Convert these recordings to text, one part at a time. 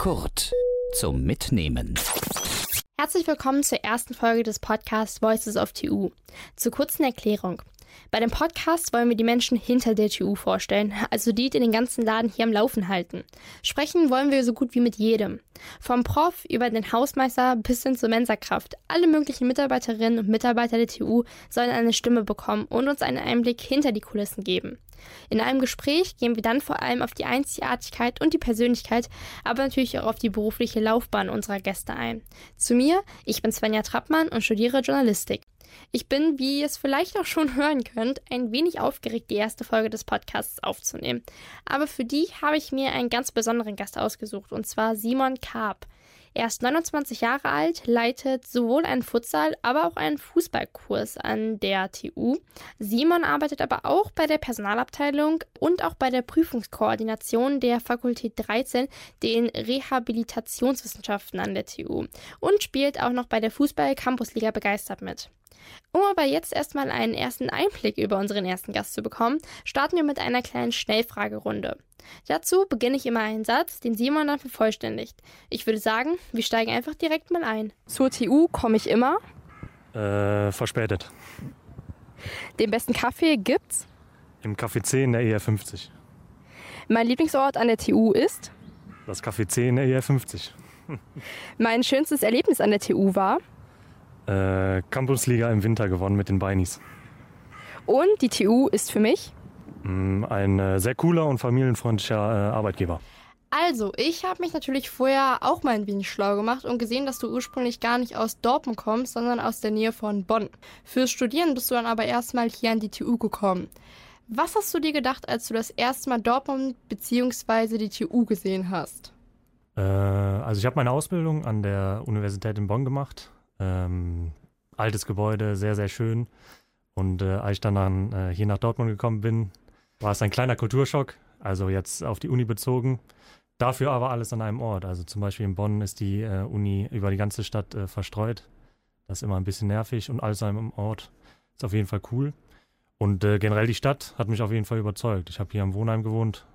Kurt zum Mitnehmen. Herzlich willkommen zur ersten Folge des Podcasts Voices of TU. Zur kurzen Erklärung. Bei dem Podcast wollen wir die Menschen hinter der TU vorstellen, also die, die den ganzen Laden hier am Laufen halten. Sprechen wollen wir so gut wie mit jedem. Vom Prof über den Hausmeister bis hin zur Mensakraft. Alle möglichen Mitarbeiterinnen und Mitarbeiter der TU sollen eine Stimme bekommen und uns einen Einblick hinter die Kulissen geben. In einem Gespräch gehen wir dann vor allem auf die Einzigartigkeit und die Persönlichkeit, aber natürlich auch auf die berufliche Laufbahn unserer Gäste ein. Zu mir, ich bin Svenja Trappmann und studiere Journalistik. Ich bin, wie ihr es vielleicht auch schon hören könnt, ein wenig aufgeregt, die erste Folge des Podcasts aufzunehmen. Aber für die habe ich mir einen ganz besonderen Gast ausgesucht, und zwar Simon Karp. Er ist 29 Jahre alt, leitet sowohl einen Futsal, aber auch einen Fußballkurs an der TU. Simon arbeitet aber auch bei der Personalabteilung und auch bei der Prüfungskoordination der Fakultät 13, den Rehabilitationswissenschaften an der TU und spielt auch noch bei der Fußball-Campusliga begeistert mit. Um aber jetzt erstmal einen ersten Einblick über unseren ersten Gast zu bekommen, starten wir mit einer kleinen Schnellfragerunde. Dazu beginne ich immer einen Satz, den Simon dann vervollständigt. Ich würde sagen, wir steigen einfach direkt mal ein. Zur TU komme ich immer. Äh, verspätet. Den besten Kaffee gibt's. Im Café C in der ER 50. Mein Lieblingsort an der TU ist. Das Café C in der ER 50. Mein schönstes Erlebnis an der TU war. Äh, Campusliga im Winter gewonnen mit den Beinis. Und die TU ist für mich Mm, Ein äh, sehr cooler und familienfreundlicher äh, Arbeitgeber. Also, ich habe mich natürlich vorher auch mal ein wenig schlau gemacht und gesehen, dass du ursprünglich gar nicht aus Dortmund kommst, sondern aus der Nähe von Bonn. Fürs Studieren bist du dann aber erstmal hier an die TU gekommen. Was hast du dir gedacht, als du das erste Mal Dortmund bzw. die TU gesehen hast? Äh, also ich habe meine Ausbildung an der Universität in Bonn gemacht. Ähm, altes Gebäude, sehr, sehr schön. Und äh, als ich dann, dann äh, hier nach Dortmund gekommen bin, war es ein kleiner Kulturschock, also jetzt auf die Uni bezogen. Dafür aber alles an einem Ort. Also zum Beispiel in Bonn ist die äh, Uni über die ganze Stadt äh, verstreut. Das ist immer ein bisschen nervig und alles an einem Ort ist auf jeden Fall cool. Und äh, generell die Stadt hat mich auf jeden Fall überzeugt. Ich habe hier am Wohnheim gewohnt,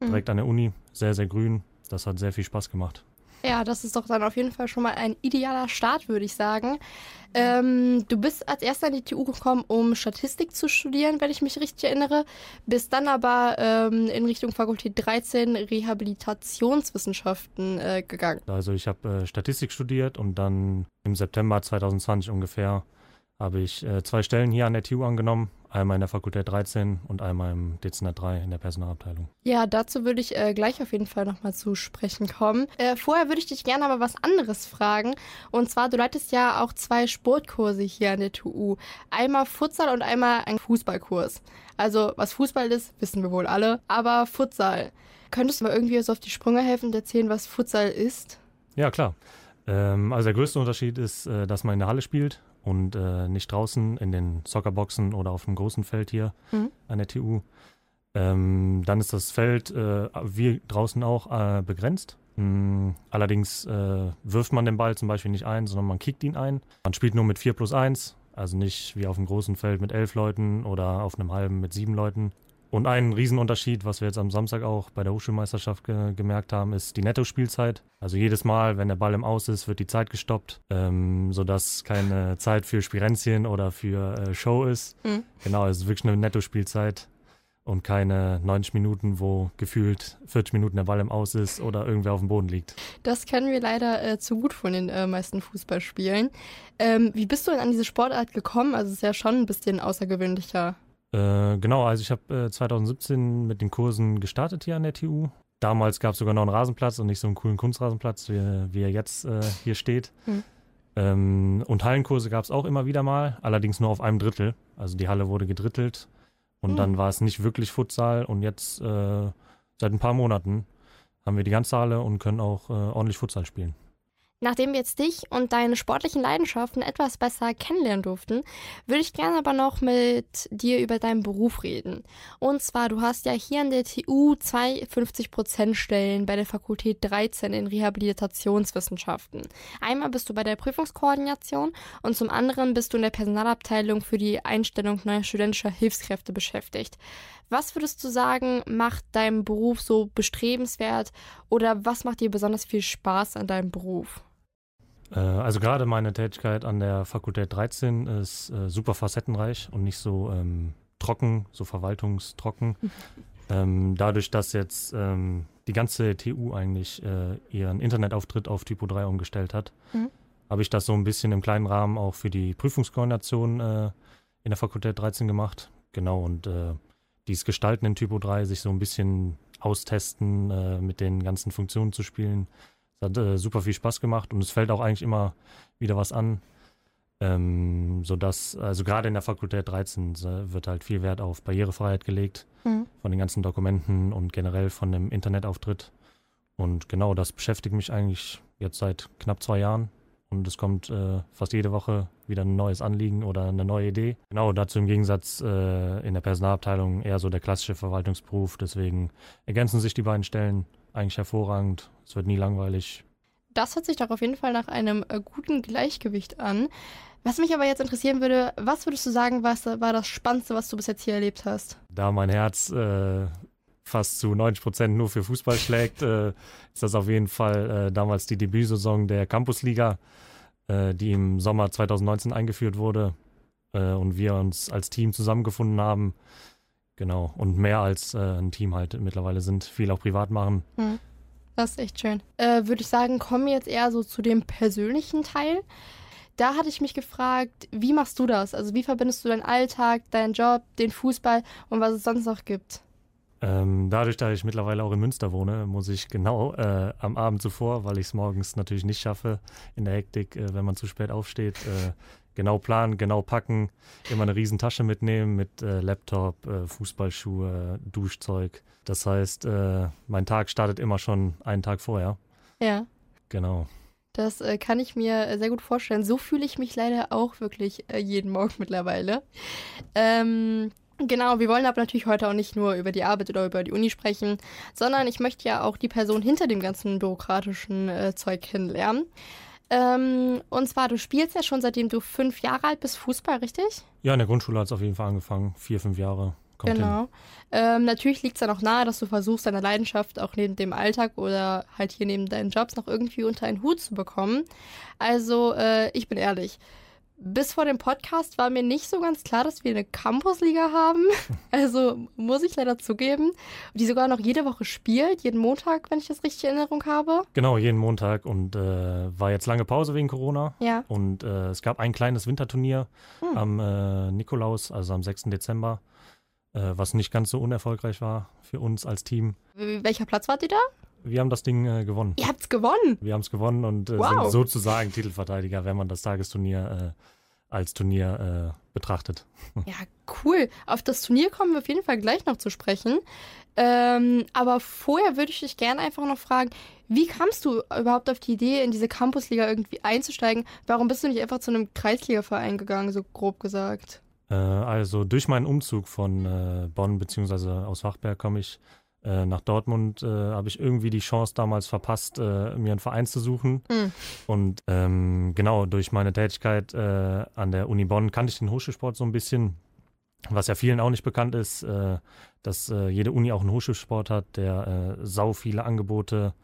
direkt an der Uni, sehr, sehr grün. Das hat sehr viel Spaß gemacht. Ja, das ist doch dann auf jeden Fall schon mal ein idealer Start, würde ich sagen. Ähm, du bist als erster an die TU gekommen, um Statistik zu studieren, wenn ich mich richtig erinnere, bist dann aber ähm, in Richtung Fakultät 13 Rehabilitationswissenschaften äh, gegangen. Also ich habe äh, Statistik studiert und dann im September 2020 ungefähr habe ich äh, zwei Stellen hier an der TU angenommen. Einmal in der Fakultät 13 und einmal im Dezernat 3 in der Personalabteilung. Ja, dazu würde ich äh, gleich auf jeden Fall nochmal zu sprechen kommen. Äh, vorher würde ich dich gerne aber was anderes fragen. Und zwar, du leitest ja auch zwei Sportkurse hier an der TU. Einmal Futsal und einmal ein Fußballkurs. Also, was Fußball ist, wissen wir wohl alle. Aber Futsal. Könntest du mal irgendwie so auf die Sprünge helfen und erzählen, was Futsal ist? Ja, klar. Ähm, also der größte Unterschied ist, äh, dass man in der Halle spielt und äh, nicht draußen in den Soccerboxen oder auf dem großen Feld hier Mhm. an der TU. Ähm, dann ist das Feld äh, wie draußen auch äh, begrenzt. Mm, allerdings äh, wirft man den Ball zum Beispiel nicht ein, sondern man kickt ihn ein. Man spielt nur mit 4 plus 1, also nicht wie auf dem großen Feld mit elf Leuten oder auf einem halben mit sieben Leuten. Und ein Riesenunterschied, was wir jetzt am Samstag auch bei der Hochschulmeisterschaft ge gemerkt haben, ist die Nettospielzeit. Also jedes Mal, wenn der Ball im Aus ist, wird die Zeit gestoppt, ähm, sodass keine Zeit für Spirenzchen oder für äh, Show ist. Mhm. Genau, es ist wirklich eine Nettospielzeit und keine 90 Minuten, wo gefühlt 40 Minuten der Ball im Aus ist oder irgendwer auf dem Boden liegt. Das kennen wir leider äh, zu gut von den äh, meisten Fußballspielen. Ähm, wie bist du denn an diese Sportart gekommen? Also es ist ja schon ein bisschen außergewöhnlicher. Äh, genau, also ich habe äh, 2017 mit den Kursen gestartet hier an der TU. Damals gab es sogar noch einen Rasenplatz und nicht so einen coolen Kunstrasenplatz, wie, wie er jetzt äh, hier steht. Mhm. Ähm, und Hallenkurse gab es auch immer wieder mal, allerdings nur auf einem Drittel. Also die Halle wurde gedrittelt und Mhm. dann war es nicht wirklich Futsal und jetzt äh, seit ein paar Monaten haben wir die ganze Halle und können auch äh, ordentlich Futsal spielen. Nachdem wir jetzt dich und deine sportlichen Leidenschaften etwas besser kennenlernen durften, würde ich gerne aber noch mit dir über deinen Beruf reden. Und zwar, du hast ja hier an der TU zwei 50% Stellen bei der Fakultät 13 in Rehabilitationswissenschaften. Einmal bist du bei der Prüfungskoordination und zum anderen bist du in der Personalabteilung für die Einstellung neuer studentischer Hilfskräfte beschäftigt. Was würdest du sagen, macht deinen Beruf so bestrebenswert oder was macht dir besonders viel Spaß an deinem Beruf? Äh, also gerade meine Tätigkeit an der Fakultät 13 ist äh, super facettenreich und nicht so ähm, trocken, so verwaltungstrocken. ähm, dadurch, dass jetzt ähm, die ganze TU eigentlich äh, ihren Internetauftritt auf Typo 3 umgestellt hat, Mhm. habe ich das so ein bisschen im kleinen Rahmen auch für die Prüfungskoordination äh, in der Fakultät 13 gemacht. Genau, und äh, dieses Gestalten in Typo 3, sich so ein bisschen austesten, äh, mit den ganzen Funktionen zu spielen, das hat äh, super viel Spaß gemacht und es fällt auch eigentlich immer wieder was an. Ähm, sodass, also gerade in der Fakultät 13 äh, wird halt viel Wert auf Barrierefreiheit gelegt Mhm. von den ganzen Dokumenten und generell von dem Internetauftritt. Und genau das beschäftigt mich eigentlich jetzt seit knapp zwei Jahren. Und es kommt äh, fast jede Woche wieder ein neues Anliegen oder eine neue Idee. Genau, dazu im Gegensatz äh, in der Personalabteilung eher so der klassische Verwaltungsberuf. Deswegen ergänzen sich die beiden Stellen eigentlich hervorragend. Es wird nie langweilig. Das hört sich doch auf jeden Fall nach einem äh, guten Gleichgewicht an. Was mich aber jetzt interessieren würde, was würdest du sagen, was war das Spannendste, was du bis jetzt hier erlebt hast? Da mein Herz äh, fast zu 90 Prozent nur für Fußball schlägt, äh, ist das auf jeden Fall äh, damals die Debütsaison der Campusliga, äh, die im Sommer 2019 eingeführt wurde äh, und wir uns als Team zusammengefunden haben. Genau, und mehr als äh, ein Team halt mittlerweile sind, viel auch privat machen. Das ist echt schön. Äh, würde ich sagen, kommen wir jetzt eher so zu dem persönlichen Teil. Da hatte ich mich gefragt, wie machst du das? Also wie verbindest du deinen Alltag, deinen Job, den Fußball und was es sonst noch gibt? Ähm, dadurch, dass ich mittlerweile auch in Münster wohne, muss ich genau äh, am Abend zuvor, weil ich es morgens natürlich nicht schaffe, in der Hektik, äh, wenn man zu spät aufsteht, äh, genau planen, genau packen, immer eine riesen Tasche mitnehmen mit äh, Laptop, äh, Fußballschuhe, Duschzeug. Das heißt, äh, mein Tag startet immer schon einen Tag vorher. Ja. Genau. Das äh, kann ich mir äh, sehr gut vorstellen. So fühle ich mich leider auch wirklich äh, jeden Morgen mittlerweile. Ähm, genau, wir wollen aber natürlich heute auch nicht nur über die Arbeit oder über die Uni sprechen, sondern ich möchte ja auch die Person hinter dem ganzen bürokratischen äh, Zeug kennenlernen. Ähm, und zwar, du spielst ja schon seitdem du fünf Jahre alt bist Fußball, richtig? Ja, in der Grundschule hat es auf jeden Fall angefangen. Vier, fünf Jahre. Kommt genau. Ähm, natürlich liegt es dann auch nahe, dass du versuchst, deine Leidenschaft auch neben dem Alltag oder halt hier neben deinen Jobs noch irgendwie unter einen Hut zu bekommen. Also, äh, ich bin ehrlich. Bis vor dem Podcast war mir nicht so ganz klar, dass wir eine Campusliga haben. Also muss ich leider zugeben. Die sogar noch jede Woche spielt, jeden Montag, wenn ich das richtig in Erinnerung habe. Genau, jeden Montag und äh, war jetzt lange Pause wegen Corona. Ja. Und äh, es gab ein kleines Winterturnier Hm. am äh, Nikolaus, also am 6. Dezember, äh, was nicht ganz so unerfolgreich war für uns als Team. Welcher Platz wart ihr da? Wir haben das Ding äh, gewonnen. Ihr habt's gewonnen. Wir haben es gewonnen und äh, Wow. sind sozusagen Titelverteidiger, wenn man das Tagesturnier äh, als Turnier äh, betrachtet. Ja, cool. Auf das Turnier kommen wir auf jeden Fall gleich noch zu sprechen. Ähm, aber vorher würde ich dich gerne einfach noch fragen, wie kamst du überhaupt auf die Idee, in diese Campusliga irgendwie einzusteigen? Warum bist du nicht einfach zu einem Kreisligaverein gegangen, so grob gesagt? Äh, also durch meinen Umzug von äh, Bonn beziehungsweise aus Wachberg komme ich äh, nach Dortmund, äh, habe ich irgendwie die Chance damals verpasst, äh, mir einen Verein zu suchen. Hm. Und ähm, genau, durch meine Tätigkeit äh, an der Uni Bonn kannte ich den Hochschulsport so ein bisschen. Was ja vielen auch nicht bekannt ist, äh, dass jede Uni auch einen Hochschulsport hat, der sau viele Angebote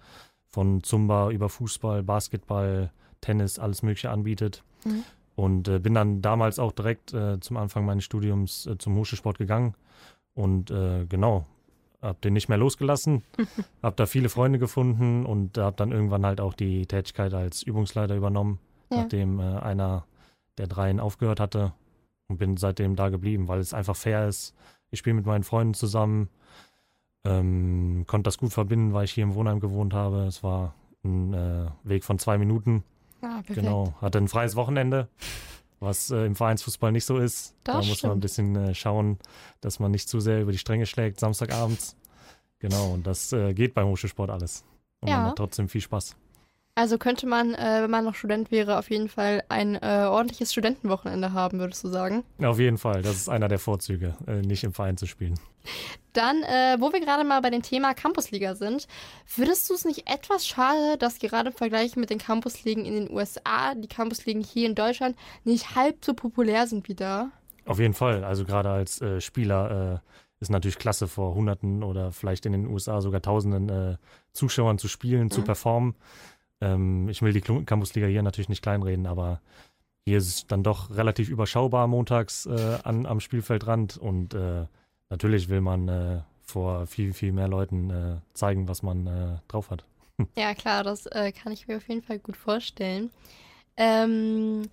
von Zumba über Fußball, Basketball, Tennis, alles Mögliche anbietet. Mhm. Und äh, bin dann damals auch direkt äh, zum Anfang meines Studiums äh, zum Hochschulsport gegangen. Und genau, hab den nicht mehr losgelassen, hab da viele Freunde gefunden und hab dann irgendwann halt auch die Tätigkeit als Übungsleiter übernommen, Ja. nachdem äh, einer der dreien aufgehört hatte und bin seitdem da geblieben, weil es einfach fair ist. Ich spiele mit meinen Freunden zusammen, ähm, konnte das gut verbinden, weil ich hier im Wohnheim gewohnt habe. Es war ein äh, Weg von zwei Minuten. Ah. Genau, hatte ein freies Wochenende, was äh, im Vereinsfußball nicht so ist. Das da muss man ein stimmt. bisschen äh, schauen, dass man nicht zu sehr über die Stränge schlägt, Samstagabends. Genau, und das äh, geht beim Hochschulsport alles. Und Ja. man hat trotzdem viel Spaß. Also könnte man, äh, wenn man noch Student wäre, auf jeden Fall ein äh, ordentliches Studentenwochenende haben, würdest du sagen? Auf jeden Fall, das ist einer der Vorzüge, äh, nicht im Verein zu spielen. Dann, äh, wo wir gerade mal bei dem Thema Campusliga sind, würdest du es nicht etwas schade, dass gerade im Vergleich mit den Campusligen in den USA die Campusligen hier in Deutschland nicht halb so populär sind wie da? Auf jeden Fall, also gerade als äh, Spieler ist natürlich klasse, vor Hunderten oder vielleicht in den USA sogar Tausenden äh, Zuschauern zu spielen, mhm. zu performen. Ähm, ich will die Campusliga hier natürlich nicht kleinreden, aber hier ist es dann doch relativ überschaubar montags äh, an, am Spielfeldrand und äh, natürlich will man äh, vor viel, viel mehr Leuten äh, zeigen, was man äh, drauf hat. Ja, klar, das äh, kann ich mir auf jeden Fall gut vorstellen. Ähm,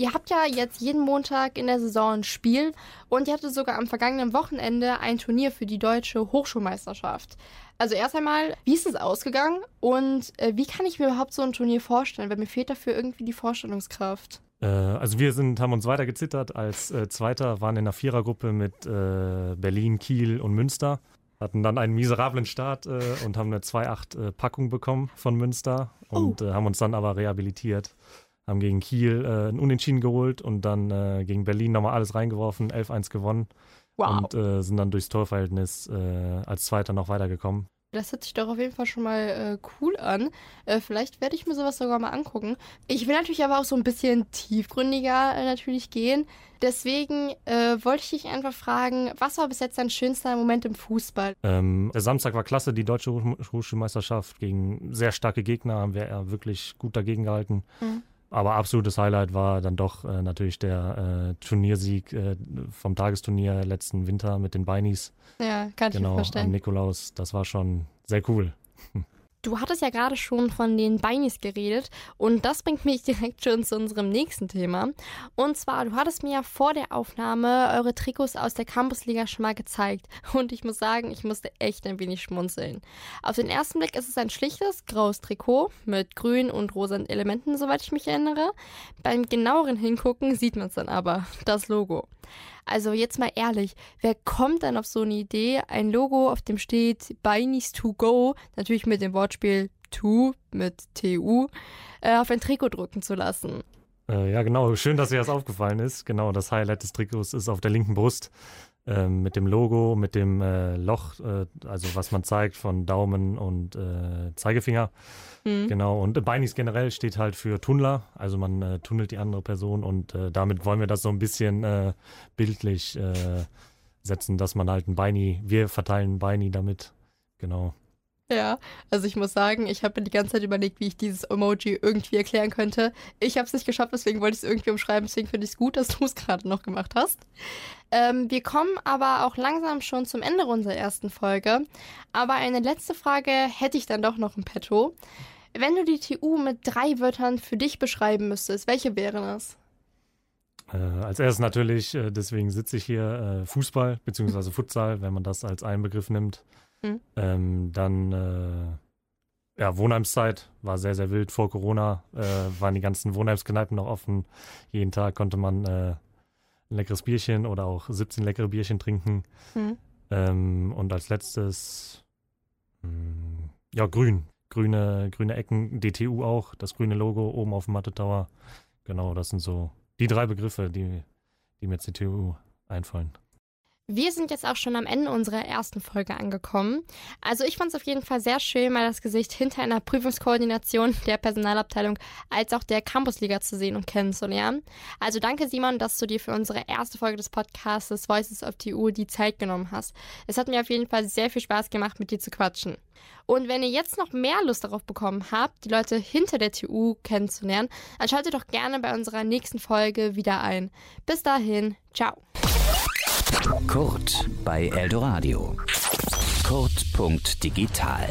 ihr habt ja jetzt jeden Montag in der Saison ein Spiel und ihr hattet sogar am vergangenen Wochenende ein Turnier für die deutsche Hochschulmeisterschaft. Also erst einmal, wie ist es ausgegangen und äh, wie kann ich mir überhaupt so ein Turnier vorstellen? Weil mir fehlt dafür irgendwie die Vorstellungskraft. Äh, also wir sind, haben uns weiter gezittert als äh, Zweiter, waren in einer Vierergruppe mit äh, Berlin, Kiel und Münster. Hatten dann einen miserablen Start äh, und haben eine 2-8-Packung bekommen von Münster und oh. haben uns dann aber rehabilitiert. Haben gegen Kiel ein Unentschieden geholt und dann gegen Berlin nochmal alles reingeworfen, 11-1 gewonnen. Wow. Und sind dann durchs Torverhältnis als Zweiter noch weitergekommen. Das hört sich doch auf jeden Fall schon mal äh, cool an. Äh, vielleicht werde ich mir sowas sogar mal angucken. Ich will natürlich aber auch so ein bisschen tiefgründiger äh, natürlich gehen. Deswegen äh, wollte ich dich einfach fragen, was war bis jetzt dein schönster Moment im Fußball? Ähm, der Samstag war klasse, die deutsche Hochschulmeisterschaft gegen sehr starke Gegner, haben wir ja wirklich gut dagegen gehalten. Mhm. Aber absolutes Highlight war dann doch äh, natürlich der äh, Turniersieg äh, vom Tagesturnier letzten Winter mit den Beinis. Ja, kann genau, ich mir vorstellen. Am Nikolaus, das war schon sehr cool. Du hattest ja gerade schon von den Beinis geredet und das bringt mich direkt schon zu unserem nächsten Thema. Und zwar, du hattest mir ja vor der Aufnahme eure Trikots aus der Campusliga schon mal gezeigt und ich muss sagen, ich musste echt ein wenig schmunzeln. Auf den ersten Blick ist es ein schlichtes graues Trikot mit grün und rosa Elementen, soweit ich mich erinnere. Beim genaueren Hingucken sieht man es dann aber, das Logo. Also jetzt mal ehrlich, wer kommt dann auf so eine Idee, ein Logo, auf dem steht Beinis to go, natürlich mit dem Wortspiel to mit TU, äh, auf ein Trikot drücken zu lassen? Äh, ja, genau. Schön, dass dir das aufgefallen ist. Genau, das Highlight des Trikots ist auf der linken Brust ähm, mit dem Logo, mit dem äh, Loch, äh, also was man zeigt von Daumen und äh, Zeigefinger. Mhm. Genau, und Beinis generell steht halt für Tunnler, also man äh, tunnelt die andere Person und äh, damit wollen wir das so ein bisschen äh, bildlich setzen, dass man halt ein Beini, wir verteilen ein Beini damit. Genau. Ja, also ich muss sagen, ich habe mir die ganze Zeit überlegt, wie ich dieses Emoji irgendwie erklären könnte. Ich habe es nicht geschafft, deswegen wollte ich es irgendwie umschreiben. Deswegen finde ich es gut, dass du es gerade noch gemacht hast. Ähm, wir kommen aber auch langsam schon zum Ende unserer ersten Folge. Aber eine letzte Frage hätte ich dann doch noch im Petto. Wenn du die TU mit drei Wörtern für dich beschreiben müsstest, welche wären es? Äh, als erstes natürlich, äh, deswegen sitze ich hier, äh, Fußball bzw. Futsal, wenn man das als einen Begriff nimmt. Mhm. Ähm, dann äh, ja, Wohnheimszeit war sehr, sehr wild. Vor Corona äh, waren die ganzen Wohnheimskneipen noch offen. Jeden Tag konnte man äh, ein leckeres Bierchen oder auch 17 leckere Bierchen trinken. Mhm. Ähm, und als letztes, mh, hm, ja, grün. Grüne, grüne Ecken, DTU auch, das grüne Logo oben auf dem Mathe Tower. Genau, das sind so die drei Begriffe, die, die mir zur TU einfallen. Wir sind jetzt auch schon am Ende unserer ersten Folge angekommen. Also ich fand es auf jeden Fall sehr schön, mal das Gesicht hinter einer Prüfungskoordination der Personalabteilung als auch der Campusliga zu sehen und kennenzulernen. Also danke Simon, dass du dir für unsere erste Folge des Podcasts Voices of TU die Zeit genommen hast. Es hat mir auf jeden Fall sehr viel Spaß gemacht, mit dir zu quatschen. Und wenn ihr jetzt noch mehr Lust darauf bekommen habt, die Leute hinter der TU kennenzulernen, dann schaltet doch gerne bei unserer nächsten Folge wieder ein. Bis dahin, ciao. Kurt bei Eldoradio. Kurt.digital